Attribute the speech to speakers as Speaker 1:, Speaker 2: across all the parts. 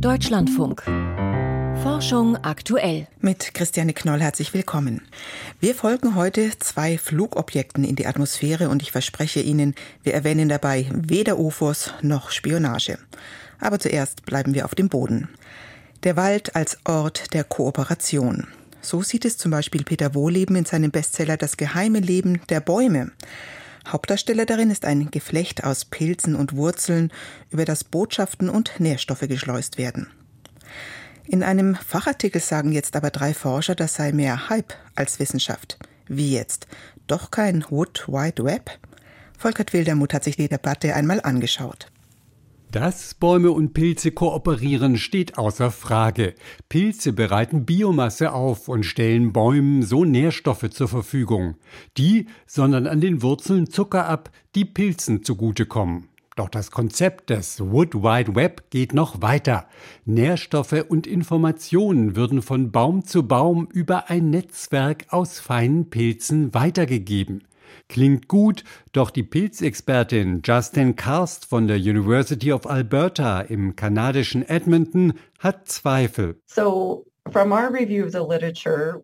Speaker 1: Deutschlandfunk. Forschung aktuell.
Speaker 2: Mit Christiane Knoll herzlich willkommen. Wir folgen heute zwei Flugobjekten in die Atmosphäre und ich verspreche Ihnen, wir erwähnen dabei weder UFOs noch Spionage. Aber zuerst bleiben wir auf dem Boden. Der Wald als Ort der Kooperation. So sieht es zum Beispiel Peter Wohleben in seinem Bestseller Das geheime Leben der Bäume. Hauptdarsteller darin ist ein Geflecht aus Pilzen und Wurzeln, über das Botschaften und Nährstoffe geschleust werden. In einem Fachartikel sagen jetzt aber drei Forscher, das sei mehr Hype als Wissenschaft. Wie jetzt? Doch kein Wood Wide Web? Volkert Wildermuth hat sich die Debatte einmal angeschaut.
Speaker 3: Dass Bäume und Pilze kooperieren, steht außer Frage. Pilze bereiten Biomasse auf und stellen Bäumen so Nährstoffe zur Verfügung. Die sondern an den Wurzeln Zucker ab, die Pilzen zugutekommen. Doch das Konzept des Wood Wide Web geht noch weiter. Nährstoffe und Informationen würden von Baum zu Baum über ein Netzwerk aus feinen Pilzen weitergegeben. Klingt gut, doch die Pilzexpertin Justin Karst von der University of Alberta im kanadischen Edmonton hat Zweifel.
Speaker 4: So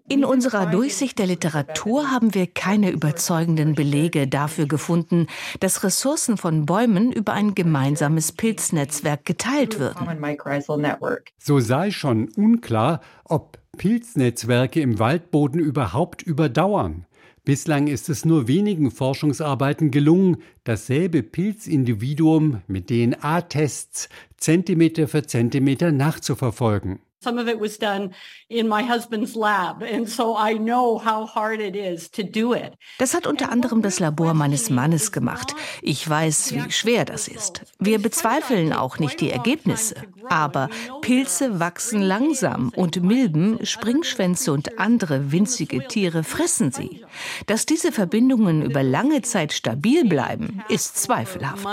Speaker 1: in unserer Durchsicht der Literatur haben wir keine überzeugenden Belege dafür gefunden, dass Ressourcen von Bäumen über ein gemeinsames Pilznetzwerk geteilt würden.
Speaker 3: So sei schon unklar, ob Pilznetzwerke im Waldboden überhaupt überdauern. Bislang ist es nur wenigen Forschungsarbeiten gelungen, dasselbe Pilzindividuum mit DNA-Tests Zentimeter für Zentimeter nachzuverfolgen.
Speaker 5: Some of it was done in my husband's lab, and so I know how hard it is to do it.
Speaker 1: Das hat unter anderem das Labor meines Mannes gemacht. Ich weiß, wie schwer das ist. Wir bezweifeln auch nicht die Ergebnisse, aber Pilze wachsen langsam und Milben, Springschwänze und andere winzige Tiere fressen sie. Dass diese Verbindungen über lange Zeit stabil bleiben, ist zweifelhaft.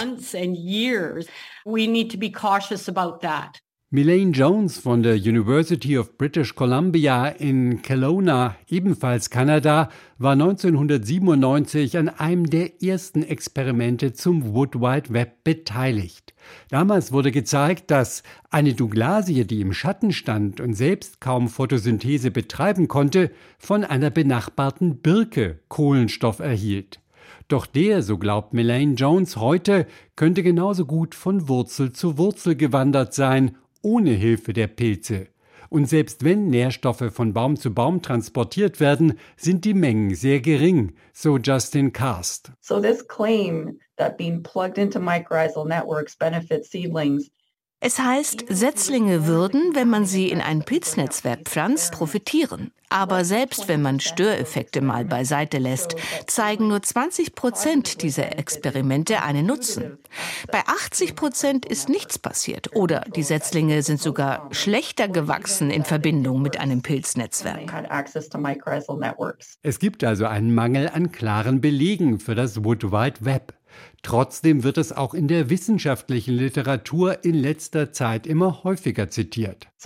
Speaker 5: We need to be cautious about that.
Speaker 3: Milane Jones von der University of British Columbia in Kelowna, ebenfalls Kanada, war 1997 an einem der ersten Experimente zum Wood Wide Web beteiligt. Damals wurde gezeigt, dass eine Douglasie, die im Schatten stand und selbst kaum Photosynthese betreiben konnte, von einer benachbarten Birke Kohlenstoff erhielt. Doch der, so glaubt Milane Jones heute, könnte genauso gut von Wurzel zu Wurzel gewandert sein ohne Hilfe der Pilze. Und selbst wenn Nährstoffe von Baum zu Baum transportiert werden, sind die Mengen sehr gering, so Justin Karst.
Speaker 4: So this claim that being plugged into mycorrhizal networks benefits seedlings
Speaker 1: es heißt, Setzlinge würden, wenn man sie in ein Pilznetzwerk pflanzt, profitieren. Aber selbst wenn man Störeffekte mal beiseite lässt, zeigen nur 20 Prozent dieser Experimente einen Nutzen. Bei 80 Prozent ist nichts passiert oder die Setzlinge sind sogar schlechter gewachsen in Verbindung mit einem Pilznetzwerk.
Speaker 3: Es gibt also einen Mangel an klaren Belegen für das Wood Wide Web. Trotzdem wird es auch in der wissenschaftlichen Literatur in letzter Zeit immer häufiger zitiert.
Speaker 1: Es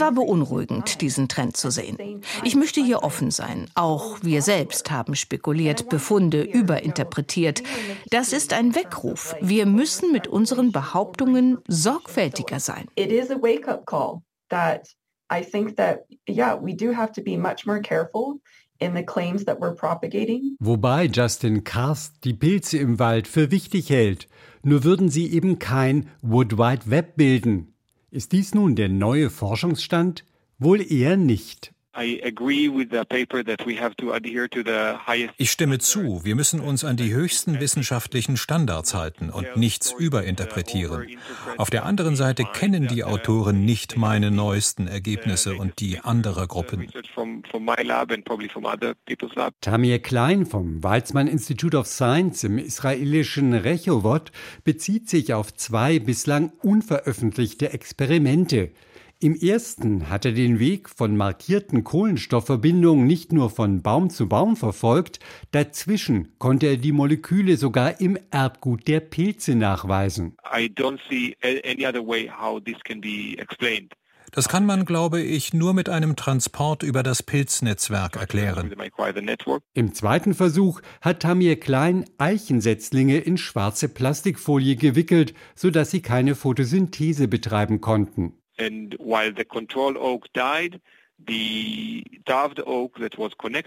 Speaker 1: war beunruhigend, diesen Trend zu sehen. Ich möchte hier offen sein. Auch wir selbst haben spekuliert, Befunde überinterpretiert. Das ist ein Weckruf. Wir müssen mit unseren Behauptungen sorgfältiger sein.
Speaker 4: I think that, yeah, we do have to be much more careful
Speaker 3: Wobei Justin Karst die Pilze im Wald für wichtig hält, nur würden sie eben kein Wood Wide Web bilden. Ist dies nun der neue Forschungsstand? Wohl eher nicht.
Speaker 6: Ich stimme zu, wir müssen uns an die höchsten wissenschaftlichen Standards halten und nichts überinterpretieren. Auf der anderen Seite kennen die Autoren nicht meine neuesten Ergebnisse und die anderer Gruppen.
Speaker 3: Tamir Klein vom Weizmann Institute of Science im israelischen Rehovot bezieht sich auf zwei bislang unveröffentlichte Experimente. Im ersten hat er den Weg von markierten Kohlenstoffverbindungen nicht nur von Baum zu Baum verfolgt, dazwischen konnte er die Moleküle sogar im Erbgut der Pilze nachweisen.
Speaker 6: Das kann man, glaube ich, nur mit einem Transport über das Pilznetzwerk erklären.
Speaker 3: Im zweiten Versuch hat Tamir Klein Eichensetzlinge in schwarze Plastikfolie gewickelt, sodass sie keine Photosynthese betreiben konnten.
Speaker 6: And while the control oak died,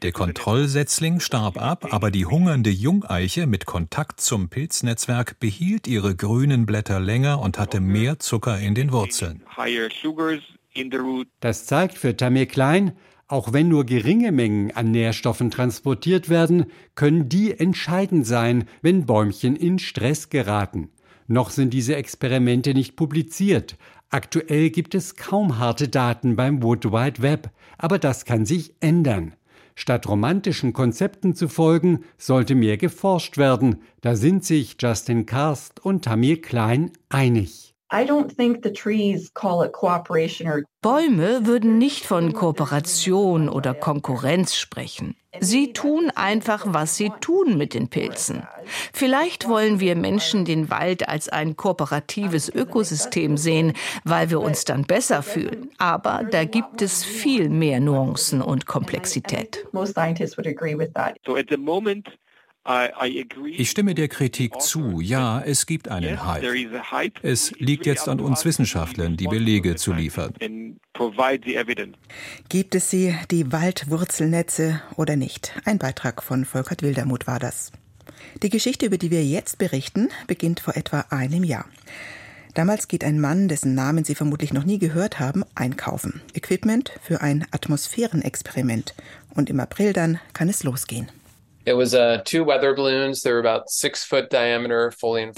Speaker 6: der Kontrollsetzling starb ab, aber die hungernde Jungeiche mit Kontakt zum Pilznetzwerk behielt ihre grünen Blätter länger und hatte mehr Zucker in den Wurzeln.
Speaker 3: Das zeigt für Tamir Klein, auch wenn nur geringe Mengen an Nährstoffen transportiert werden, können die entscheidend sein, wenn Bäumchen in Stress geraten. Noch sind diese Experimente nicht publiziert, Aktuell gibt es kaum harte Daten beim Wood Wide Web, aber das kann sich ändern. Statt romantischen Konzepten zu folgen, sollte mehr geforscht werden. Da sind sich Justin Karst und Tamir Klein einig.
Speaker 1: Bäume würden nicht von Kooperation oder Konkurrenz sprechen. Sie tun einfach, was sie tun mit den Pilzen. Vielleicht wollen wir Menschen den Wald als ein kooperatives Ökosystem sehen, weil wir uns dann besser fühlen. Aber da gibt es viel mehr Nuancen und Komplexität.
Speaker 6: Ich stimme der Kritik zu. Ja, es gibt einen Hype. Es liegt jetzt an uns Wissenschaftlern, die Belege zu liefern.
Speaker 2: Gibt es sie, die Waldwurzelnetze oder nicht? Ein Beitrag von Volkert Wildermuth war das. Die Geschichte, über die wir jetzt berichten, beginnt vor etwa einem Jahr. Damals geht ein Mann, dessen Namen Sie vermutlich noch nie gehört haben, einkaufen. Equipment für ein Atmosphärenexperiment. Und im April dann kann es losgehen.
Speaker 7: Die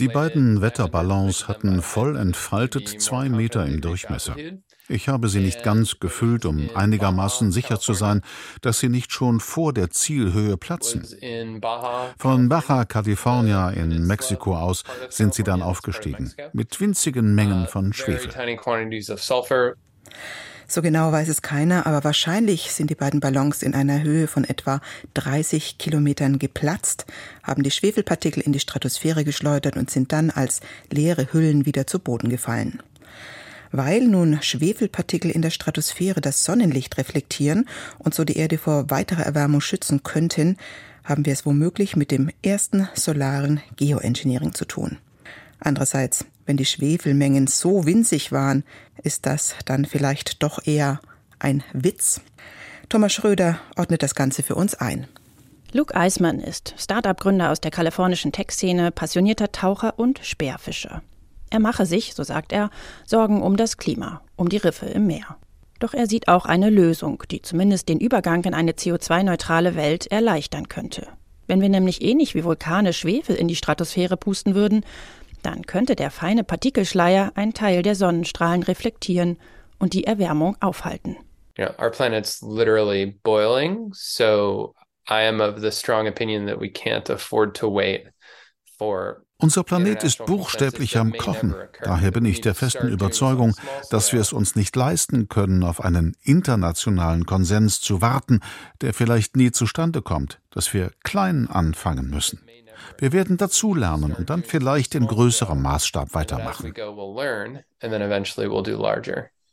Speaker 7: beiden Wetterballons hatten voll entfaltet zwei Meter im Durchmesser. Ich habe sie nicht ganz gefüllt, um einigermaßen sicher zu sein, dass sie nicht schon vor der Zielhöhe platzen. Von Baja California in Mexiko aus sind sie dann aufgestiegen, mit winzigen Mengen von Schwefel.
Speaker 2: So genau weiß es keiner, aber wahrscheinlich sind die beiden Ballons in einer Höhe von etwa 30 Kilometern geplatzt, haben die Schwefelpartikel in die Stratosphäre geschleudert und sind dann als leere Hüllen wieder zu Boden gefallen. Weil nun Schwefelpartikel in der Stratosphäre das Sonnenlicht reflektieren und so die Erde vor weiterer Erwärmung schützen könnten, haben wir es womöglich mit dem ersten solaren Geoengineering zu tun. Andererseits, wenn die Schwefelmengen so winzig waren, ist das dann vielleicht doch eher ein Witz. Thomas Schröder ordnet das Ganze für uns ein.
Speaker 8: Luke Eismann ist Start-up-Gründer aus der kalifornischen Tech-Szene, passionierter Taucher und Speerfischer. Er mache sich, so sagt er, Sorgen um das Klima, um die Riffe im Meer. Doch er sieht auch eine Lösung, die zumindest den Übergang in eine CO2-neutrale Welt erleichtern könnte. Wenn wir nämlich ähnlich wie Vulkane Schwefel in die Stratosphäre pusten würden, dann könnte der feine Partikelschleier einen Teil der Sonnenstrahlen reflektieren und die Erwärmung aufhalten.
Speaker 7: You know, our planet's literally boiling, so I am of the strong opinion that we can't afford to wait for
Speaker 9: unser Planet ist buchstäblich am Kochen. Daher bin ich der festen Überzeugung, dass wir es uns nicht leisten können, auf einen internationalen Konsens zu warten, der vielleicht nie zustande kommt, dass wir klein anfangen müssen. Wir werden dazulernen und dann vielleicht in größerem Maßstab weitermachen.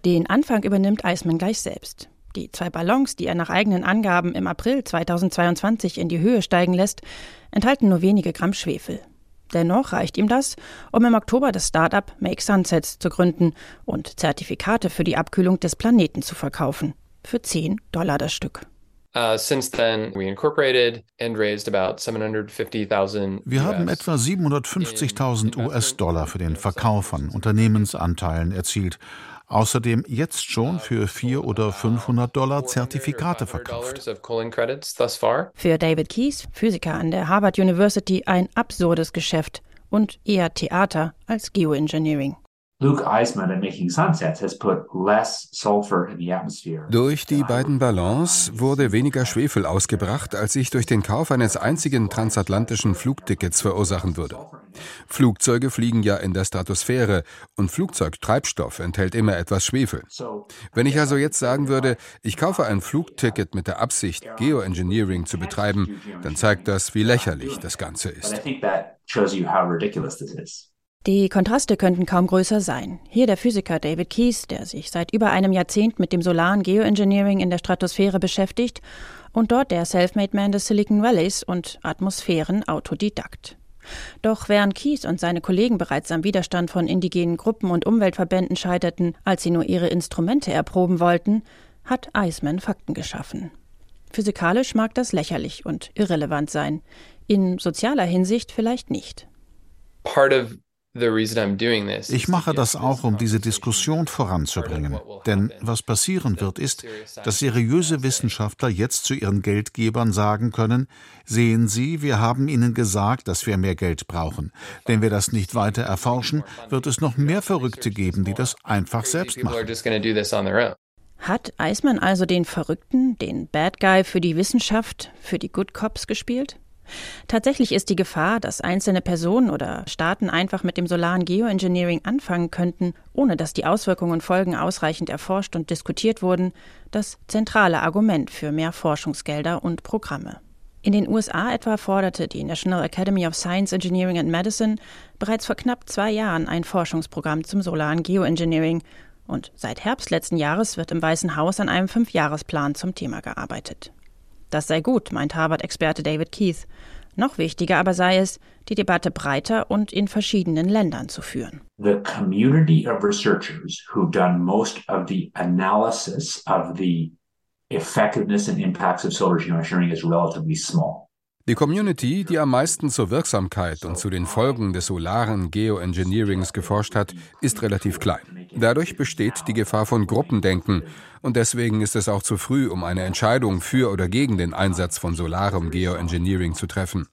Speaker 8: Den Anfang übernimmt Eismann gleich selbst. Die zwei Ballons, die er nach eigenen Angaben im April 2022 in die Höhe steigen lässt, enthalten nur wenige Gramm Schwefel. Dennoch reicht ihm das, um im Oktober das Startup Make Sunsets zu gründen und Zertifikate für die Abkühlung des Planeten zu verkaufen. Für 10 Dollar das Stück.
Speaker 9: Uh, Wir haben etwa 750.000 US-Dollar für den Verkauf von Unternehmensanteilen erzielt. Außerdem jetzt schon für 400 oder 500 Dollar Zertifikate verkauft.
Speaker 8: Für David Keyes, Physiker an der Harvard University, ein absurdes Geschäft und eher Theater als Geoengineering.
Speaker 10: Luke Eisman in Making Sunsets has put less sulfur in the atmosphere. Durch die beiden Ballons wurde weniger Schwefel ausgebracht, als ich durch den Kauf eines einzigen transatlantischen Flugtickets verursachen würde. Flugzeuge fliegen ja in der Stratosphäre und Flugzeugtreibstoff enthält immer etwas Schwefel. Wenn ich also jetzt sagen würde, ich kaufe ein Flugticket mit der Absicht, Geoengineering zu betreiben, dann zeigt das, wie lächerlich das Ganze ist.
Speaker 8: Die Kontraste könnten kaum größer sein. Hier der Physiker David Keyes, der sich seit über einem Jahrzehnt mit dem solaren Geoengineering in der Stratosphäre beschäftigt und dort der Selfmade Man des Silicon Valleys und Atmosphären-Autodidakt. Doch während Keyes und seine Kollegen bereits am Widerstand von indigenen Gruppen und Umweltverbänden scheiterten, als sie nur ihre Instrumente erproben wollten, hat Eisman Fakten geschaffen. Physikalisch mag das lächerlich und irrelevant sein, in sozialer Hinsicht vielleicht nicht.
Speaker 9: Part of ich mache das auch, um diese Diskussion voranzubringen. Denn was passieren wird, ist, dass seriöse Wissenschaftler jetzt zu ihren Geldgebern sagen können, sehen Sie, wir haben Ihnen gesagt, dass wir mehr Geld brauchen. Wenn wir das nicht weiter erforschen, wird es noch mehr Verrückte geben, die das einfach selbst machen.
Speaker 8: Hat Eismann also den Verrückten, den Bad Guy für die Wissenschaft, für die Good Cops gespielt? Tatsächlich ist die Gefahr, dass einzelne Personen oder Staaten einfach mit dem solaren Geoengineering anfangen könnten, ohne dass die Auswirkungen und Folgen ausreichend erforscht und diskutiert wurden, das zentrale Argument für mehr Forschungsgelder und Programme. In den USA etwa forderte die National Academy of Science, Engineering and Medicine bereits vor knapp zwei Jahren ein Forschungsprogramm zum solaren Geoengineering und seit Herbst letzten Jahres wird im Weißen Haus an einem Fünfjahresplan zum Thema gearbeitet. Das sei gut, meint Harvard-Experte David Keith. Noch wichtiger aber sei es, die Debatte breiter und in verschiedenen Ländern zu führen. The community of researchers who done most of the analysis of the effectiveness and impacts of solar geoengineering is relatively small.
Speaker 10: Die Community, die am meisten zur Wirksamkeit und zu den Folgen des solaren Geoengineerings geforscht hat, ist relativ klein. Dadurch besteht die Gefahr von Gruppendenken und deswegen ist es auch zu früh, um eine Entscheidung für oder gegen den Einsatz von solarem Geoengineering zu treffen.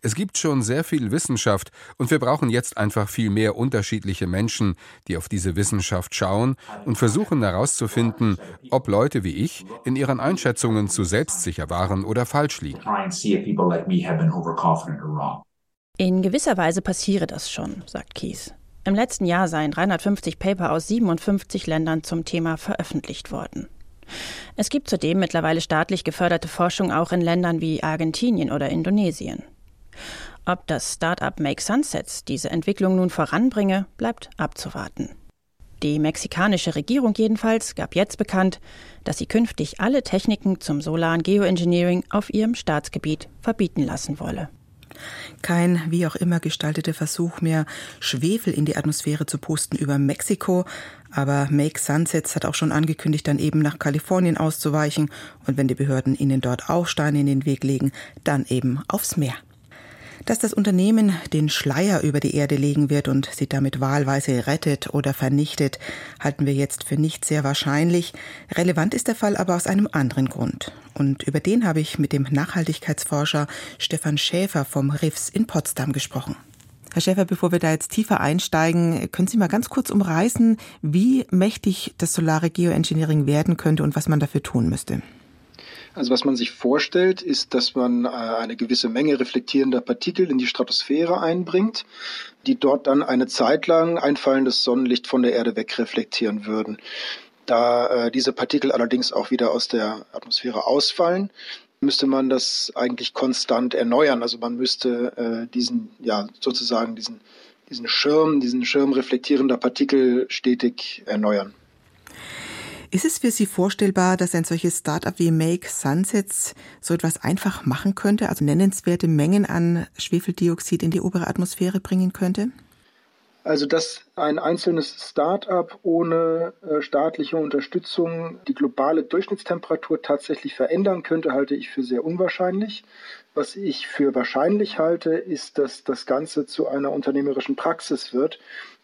Speaker 10: Es gibt schon sehr viel Wissenschaft und wir brauchen jetzt einfach viel mehr unterschiedliche Menschen, die auf diese Wissenschaft schauen und versuchen herauszufinden, ob Leute wie ich in ihren Einschätzungen zu selbstsicher waren oder falsch liegen.
Speaker 8: In gewisser Weise passiere das schon, sagt Kies. Im letzten Jahr seien 350 Paper aus 57 Ländern zum Thema veröffentlicht worden. Es gibt zudem mittlerweile staatlich geförderte Forschung auch in Ländern wie Argentinien oder Indonesien. Ob das Start-up Make Sunsets diese Entwicklung nun voranbringe, bleibt abzuwarten. Die mexikanische Regierung jedenfalls gab jetzt bekannt, dass sie künftig alle Techniken zum solaren Geoengineering auf ihrem Staatsgebiet verbieten lassen wolle.
Speaker 2: Kein wie auch immer gestalteter Versuch mehr, Schwefel in die Atmosphäre zu pusten über Mexiko. Aber Make Sunsets hat auch schon angekündigt, dann eben nach Kalifornien auszuweichen. Und wenn die Behörden ihnen dort auch Steine in den Weg legen, dann eben aufs Meer. Dass das Unternehmen den Schleier über die Erde legen wird und sie damit wahlweise rettet oder vernichtet, halten wir jetzt für nicht sehr wahrscheinlich. Relevant ist der Fall aber aus einem anderen Grund. Und über den habe ich mit dem Nachhaltigkeitsforscher Stefan Schäfer vom RIFS in Potsdam gesprochen. Herr Schäfer, bevor wir da jetzt tiefer einsteigen, können Sie mal ganz kurz umreißen, wie mächtig das solare Geoengineering werden könnte und was man dafür tun müsste?
Speaker 11: Also was man sich vorstellt, ist, dass man äh, eine gewisse Menge reflektierender Partikel in die Stratosphäre einbringt, die dort dann eine Zeit lang einfallendes Sonnenlicht von der Erde wegreflektieren würden. Da äh, diese Partikel allerdings auch wieder aus der Atmosphäre ausfallen, müsste man das eigentlich konstant erneuern. Also man müsste äh, diesen, ja, sozusagen diesen, diesen Schirm, diesen Schirm reflektierender Partikel stetig erneuern.
Speaker 2: Ist es für Sie vorstellbar, dass ein solches Startup wie Make Sunsets so etwas einfach machen könnte, also nennenswerte Mengen an Schwefeldioxid in die obere Atmosphäre bringen könnte?
Speaker 11: Also, dass ein einzelnes Start-up ohne äh, staatliche Unterstützung die globale Durchschnittstemperatur tatsächlich verändern könnte, halte ich für sehr unwahrscheinlich. Was ich für wahrscheinlich halte, ist, dass das Ganze zu einer unternehmerischen Praxis wird,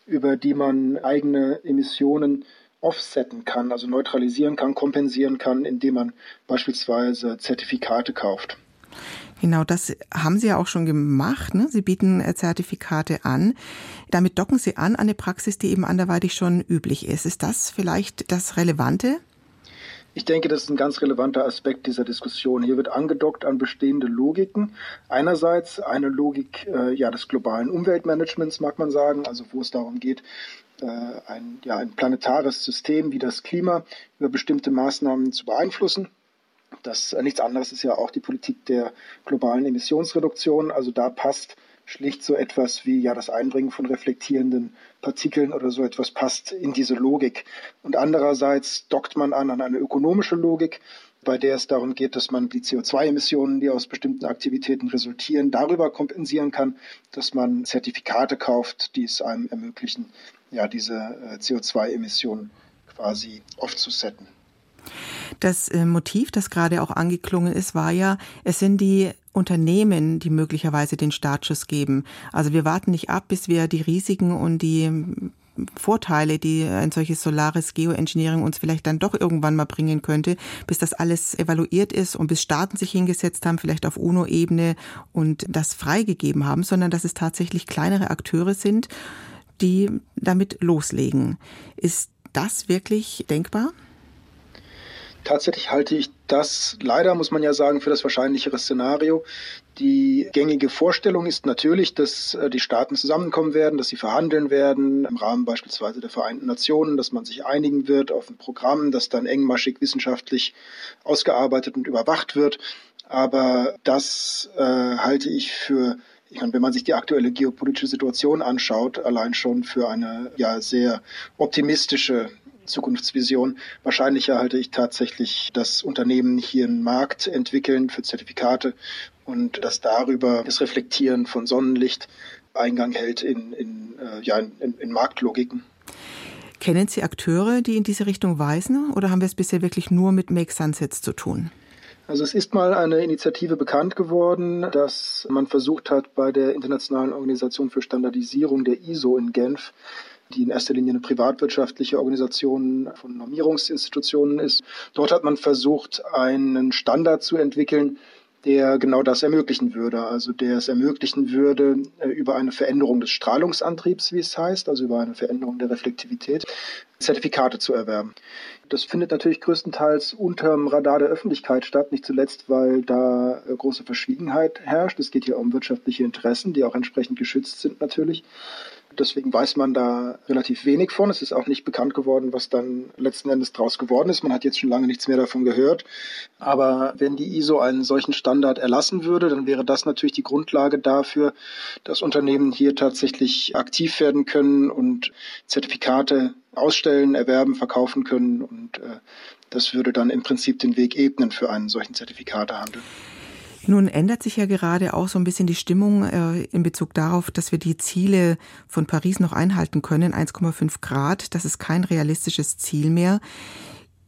Speaker 11: über die man eigene Emissionen offsetten kann, also neutralisieren kann, kompensieren kann, indem man beispielsweise Zertifikate kauft.
Speaker 2: Genau, das haben Sie ja auch schon gemacht. Ne? Sie bieten äh, Zertifikate an. Damit docken Sie an an eine Praxis, die eben anderweitig schon üblich ist. Ist das vielleicht das Relevante?
Speaker 11: Ich denke, das ist ein ganz relevanter Aspekt dieser Diskussion. Hier wird angedockt an bestehende Logiken. Einerseits eine Logik äh, ja, des globalen Umweltmanagements, mag man sagen, also wo es darum geht, ein, ja, ein planetares System wie das Klima über bestimmte Maßnahmen zu beeinflussen. Das äh, nichts anderes ist ja auch die Politik der globalen Emissionsreduktion. Also da passt schlicht so etwas wie ja das Einbringen von reflektierenden Partikeln oder so etwas passt in diese Logik. Und andererseits dockt man an an eine ökonomische Logik, bei der es darum geht, dass man die CO2-Emissionen, die aus bestimmten Aktivitäten resultieren, darüber kompensieren kann, dass man Zertifikate kauft, die es einem ermöglichen, ja, diese äh, CO2-Emissionen quasi aufzusetzen.
Speaker 2: Das äh, Motiv, das gerade auch angeklungen ist, war ja, es sind die Unternehmen, die möglicherweise den Startschuss geben. Also wir warten nicht ab, bis wir die Risiken und die Vorteile, die ein solches solares Geoengineering uns vielleicht dann doch irgendwann mal bringen könnte, bis das alles evaluiert ist und bis Staaten sich hingesetzt haben, vielleicht auf UNO-Ebene und das freigegeben haben, sondern dass es tatsächlich kleinere Akteure sind, die damit loslegen. Ist das wirklich denkbar?
Speaker 11: Tatsächlich halte ich das leider, muss man ja sagen, für das wahrscheinlichere Szenario. Die gängige Vorstellung ist natürlich, dass äh, die Staaten zusammenkommen werden, dass sie verhandeln werden, im Rahmen beispielsweise der Vereinten Nationen, dass man sich einigen wird auf ein Programm, das dann engmaschig wissenschaftlich ausgearbeitet und überwacht wird. Aber das äh, halte ich für ich meine, wenn man sich die aktuelle geopolitische Situation anschaut, allein schon für eine ja sehr optimistische Zukunftsvision. Wahrscheinlicher halte ich tatsächlich, dass Unternehmen hier einen Markt entwickeln für Zertifikate und dass darüber das Reflektieren von Sonnenlicht Eingang hält in, in, äh, ja, in, in Marktlogiken.
Speaker 2: Kennen Sie Akteure, die in diese Richtung weisen, oder haben wir es bisher wirklich nur mit Make Sunsets zu tun?
Speaker 11: Also es ist mal eine Initiative bekannt geworden, dass man versucht hat, bei der Internationalen Organisation für Standardisierung der ISO in Genf die in erster Linie eine privatwirtschaftliche Organisation von Normierungsinstitutionen ist. Dort hat man versucht, einen Standard zu entwickeln, der genau das ermöglichen würde. Also der es ermöglichen würde, äh, über eine Veränderung des Strahlungsantriebs, wie es heißt, also über eine Veränderung der Reflektivität, Zertifikate zu erwerben. Das findet natürlich größtenteils unterm Radar der Öffentlichkeit statt, nicht zuletzt, weil da äh, große Verschwiegenheit herrscht. Es geht hier um wirtschaftliche Interessen, die auch entsprechend geschützt sind natürlich. Deswegen weiß man da relativ wenig von. Es ist auch nicht bekannt geworden, was dann letzten Endes draus geworden ist. Man hat jetzt schon lange nichts mehr davon gehört. Aber wenn die ISO einen solchen Standard erlassen würde, dann wäre das natürlich die Grundlage dafür, dass Unternehmen hier tatsächlich aktiv werden können und Zertifikate ausstellen, erwerben, verkaufen können. Und äh, das würde dann im Prinzip den Weg ebnen für einen solchen Zertifikatehandel.
Speaker 2: Nun ändert sich ja gerade auch so ein bisschen die Stimmung äh, in Bezug darauf, dass wir die Ziele von Paris noch einhalten können. 1,5 Grad, das ist kein realistisches Ziel mehr.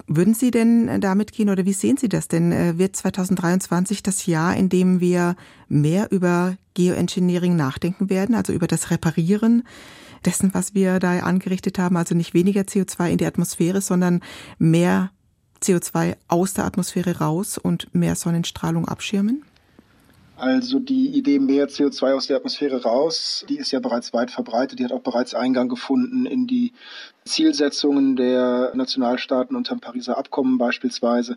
Speaker 2: Würden Sie denn damit gehen oder wie sehen Sie das denn? Äh, wird 2023 das Jahr, in dem wir mehr über Geoengineering nachdenken werden, also über das Reparieren dessen, was wir da angerichtet haben, also nicht weniger CO2 in die Atmosphäre, sondern mehr CO2 aus der Atmosphäre raus und mehr Sonnenstrahlung abschirmen?
Speaker 11: Also die Idee mehr CO2 aus der Atmosphäre raus, die ist ja bereits weit verbreitet. Die hat auch bereits Eingang gefunden in die Zielsetzungen der Nationalstaaten unter dem Pariser Abkommen beispielsweise.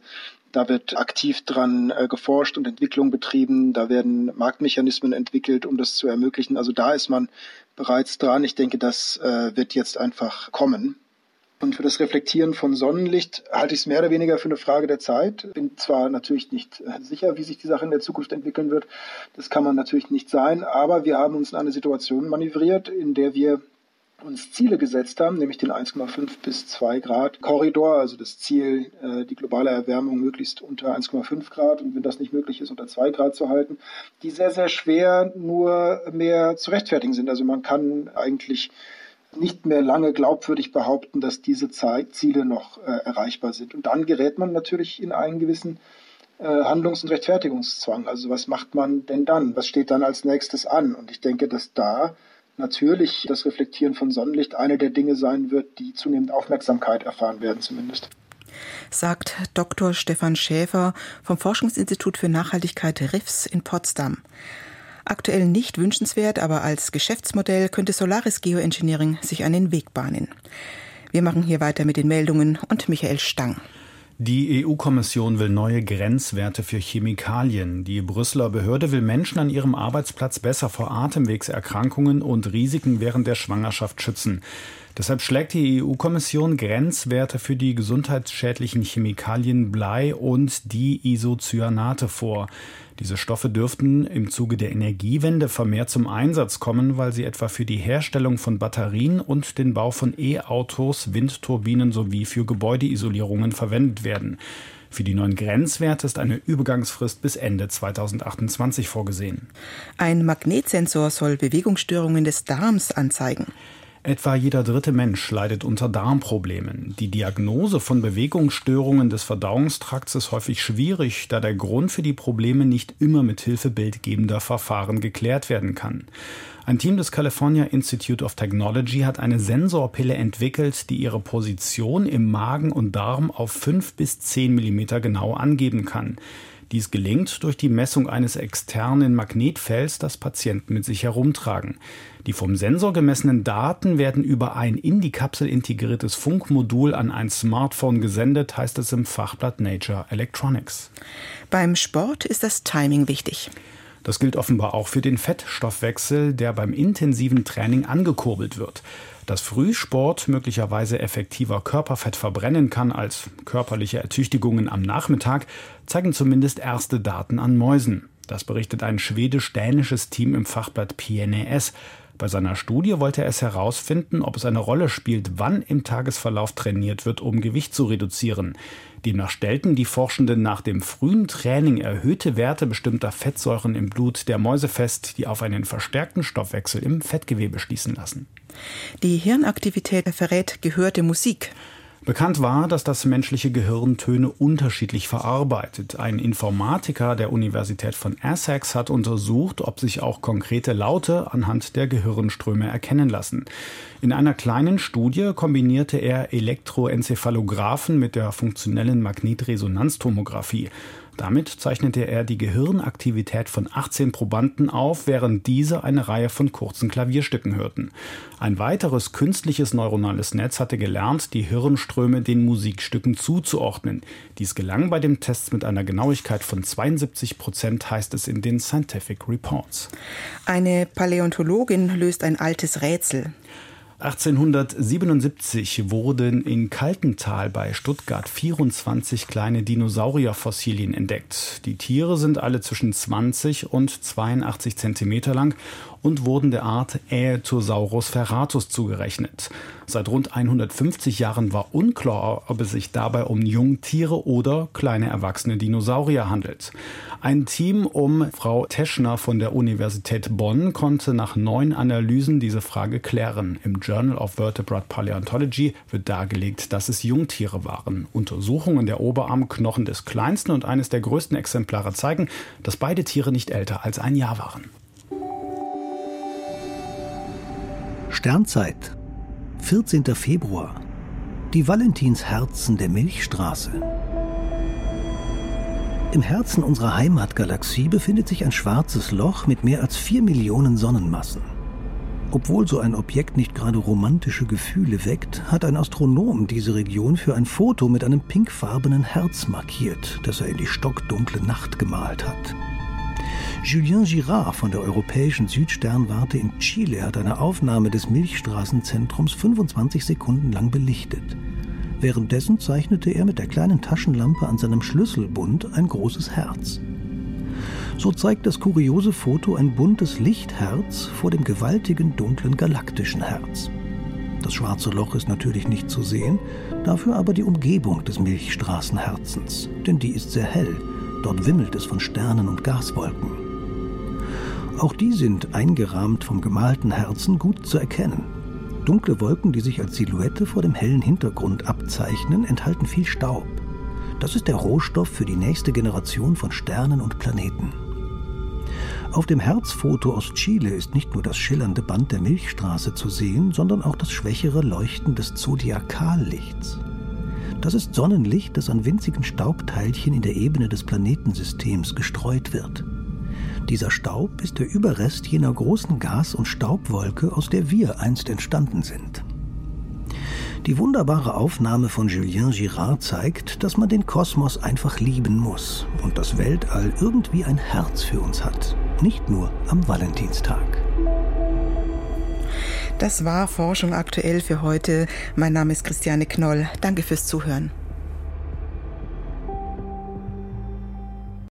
Speaker 11: Da wird aktiv dran äh, geforscht und Entwicklung betrieben. Da werden Marktmechanismen entwickelt, um das zu ermöglichen. Also da ist man bereits dran. Ich denke, das äh, wird jetzt einfach kommen. Und für das Reflektieren von Sonnenlicht halte ich es mehr oder weniger für eine Frage der Zeit. Bin zwar natürlich nicht äh, sicher, wie sich die Sache in der Zukunft entwickeln wird. Das kann man natürlich nicht sein. Aber wir haben uns in eine Situation manövriert, in der wir uns Ziele gesetzt haben, nämlich den 1,5 bis 2 Grad Korridor, also das Ziel, äh, die globale Erwärmung möglichst unter 1,5 Grad und wenn das nicht möglich ist, unter 2 Grad zu halten, die sehr, sehr schwer nur mehr zu rechtfertigen sind. Also man kann eigentlich nicht mehr lange glaubwürdig behaupten, dass diese Ziele noch äh, erreichbar sind. Und dann gerät man natürlich in einen gewissen äh, Handlungs- und Rechtfertigungszwang. Also was macht man denn dann? Was steht dann als nächstes an? Und ich denke, dass da natürlich das Reflektieren von Sonnenlicht eine der Dinge sein wird, die zunehmend Aufmerksamkeit erfahren werden zumindest
Speaker 2: sagt Dr. Stefan Schäfer vom Forschungsinstitut für Nachhaltigkeit RIFS in Potsdam. Aktuell nicht wünschenswert, aber als Geschäftsmodell könnte Solaris Geoengineering sich einen Weg bahnen. Wir machen hier weiter mit den Meldungen und Michael Stang.
Speaker 12: Die EU-Kommission will neue Grenzwerte für Chemikalien. Die Brüsseler Behörde will Menschen an ihrem Arbeitsplatz besser vor Atemwegserkrankungen und Risiken während der Schwangerschaft schützen. Deshalb schlägt die EU-Kommission Grenzwerte für die gesundheitsschädlichen Chemikalien Blei und die Isocyanate vor. Diese Stoffe dürften im Zuge der Energiewende vermehrt zum Einsatz kommen, weil sie etwa für die Herstellung von Batterien und den Bau von E-Autos, Windturbinen sowie für Gebäudeisolierungen verwendet werden. Für die neuen Grenzwerte ist eine Übergangsfrist bis Ende 2028 vorgesehen.
Speaker 2: Ein Magnetsensor soll Bewegungsstörungen des Darms anzeigen.
Speaker 12: Etwa jeder dritte Mensch leidet unter Darmproblemen. Die Diagnose von Bewegungsstörungen des Verdauungstrakts ist häufig schwierig, da der Grund für die Probleme nicht immer mit Hilfe bildgebender Verfahren geklärt werden kann. Ein Team des California Institute of Technology hat eine Sensorpille entwickelt, die ihre Position im Magen und Darm auf 5 bis 10 Millimeter genau angeben kann. Dies gelingt durch die Messung eines externen Magnetfelds, das Patienten mit sich herumtragen. Die vom Sensor gemessenen Daten werden über ein in die Kapsel integriertes Funkmodul an ein Smartphone gesendet, heißt es im Fachblatt Nature Electronics.
Speaker 2: Beim Sport ist das Timing wichtig.
Speaker 12: Das gilt offenbar auch für den Fettstoffwechsel, der beim intensiven Training angekurbelt wird. Dass Frühsport möglicherweise effektiver Körperfett verbrennen kann als körperliche Ertüchtigungen am Nachmittag, zeigen zumindest erste Daten an Mäusen. Das berichtet ein schwedisch-dänisches Team im Fachblatt PNAS. Bei seiner Studie wollte er es herausfinden, ob es eine Rolle spielt, wann im Tagesverlauf trainiert wird, um Gewicht zu reduzieren. Demnach stellten die Forschenden nach dem frühen Training erhöhte Werte bestimmter Fettsäuren im Blut der Mäuse fest, die auf einen verstärkten Stoffwechsel im Fettgewebe schließen lassen.
Speaker 2: Die Hirnaktivität verrät gehörte Musik.
Speaker 12: Bekannt war, dass das menschliche Gehirn Töne unterschiedlich verarbeitet. Ein Informatiker der Universität von Essex hat untersucht, ob sich auch konkrete Laute anhand der Gehirnströme erkennen lassen. In einer kleinen Studie kombinierte er Elektroenzephalographen mit der funktionellen Magnetresonanztomographie. Damit zeichnete er die Gehirnaktivität von 18 Probanden auf, während diese eine Reihe von kurzen Klavierstücken hörten. Ein weiteres künstliches neuronales Netz hatte gelernt, die Hirnströme den Musikstücken zuzuordnen. Dies gelang bei dem Test mit einer Genauigkeit von 72 Prozent, heißt es in den Scientific Reports.
Speaker 2: Eine Paläontologin löst ein altes Rätsel.
Speaker 12: 1877 wurden in Kaltental bei Stuttgart 24 kleine Dinosaurierfossilien entdeckt. Die Tiere sind alle zwischen 20 und 82 Zentimeter lang und wurden der Art Aetosaurus ferratus zugerechnet. Seit rund 150 Jahren war unklar, ob es sich dabei um Jungtiere oder kleine erwachsene Dinosaurier handelt. Ein Team um Frau Teschner von der Universität Bonn konnte nach neun Analysen diese Frage klären. Im Journal of Vertebrate Paleontology wird dargelegt, dass es Jungtiere waren. Untersuchungen der Oberarmknochen des kleinsten und eines der größten Exemplare zeigen, dass beide Tiere nicht älter als ein Jahr waren.
Speaker 13: Sternzeit, 14. Februar. Die Valentinsherzen der Milchstraße. Im Herzen unserer Heimatgalaxie befindet sich ein schwarzes Loch mit mehr als vier Millionen Sonnenmassen. Obwohl so ein Objekt nicht gerade romantische Gefühle weckt, hat ein Astronom diese Region für ein Foto mit einem pinkfarbenen Herz markiert, das er in die stockdunkle Nacht gemalt hat. Julien Girard von der Europäischen Südsternwarte in Chile hat eine Aufnahme des Milchstraßenzentrums 25 Sekunden lang belichtet. Währenddessen zeichnete er mit der kleinen Taschenlampe an seinem Schlüsselbund ein großes Herz. So zeigt das kuriose Foto ein buntes Lichtherz vor dem gewaltigen dunklen galaktischen Herz. Das schwarze Loch ist natürlich nicht zu sehen, dafür aber die Umgebung des Milchstraßenherzens, denn die ist sehr hell, dort wimmelt es von Sternen und Gaswolken. Auch die sind eingerahmt vom gemalten Herzen gut zu erkennen. Dunkle Wolken, die sich als Silhouette vor dem hellen Hintergrund abzeichnen, enthalten viel Staub. Das ist der Rohstoff für die nächste Generation von Sternen und Planeten. Auf dem Herzfoto aus Chile ist nicht nur das schillernde Band der Milchstraße zu sehen, sondern auch das schwächere Leuchten des Zodiakallichts. Das ist Sonnenlicht, das an winzigen Staubteilchen in der Ebene des Planetensystems gestreut wird. Dieser Staub ist der Überrest jener großen Gas- und Staubwolke, aus der wir einst entstanden sind. Die wunderbare Aufnahme von Julien Girard zeigt, dass man den Kosmos einfach lieben muss und das Weltall irgendwie ein Herz für uns hat, nicht nur am Valentinstag.
Speaker 2: Das war Forschung aktuell für heute. Mein Name ist Christiane Knoll. Danke fürs Zuhören.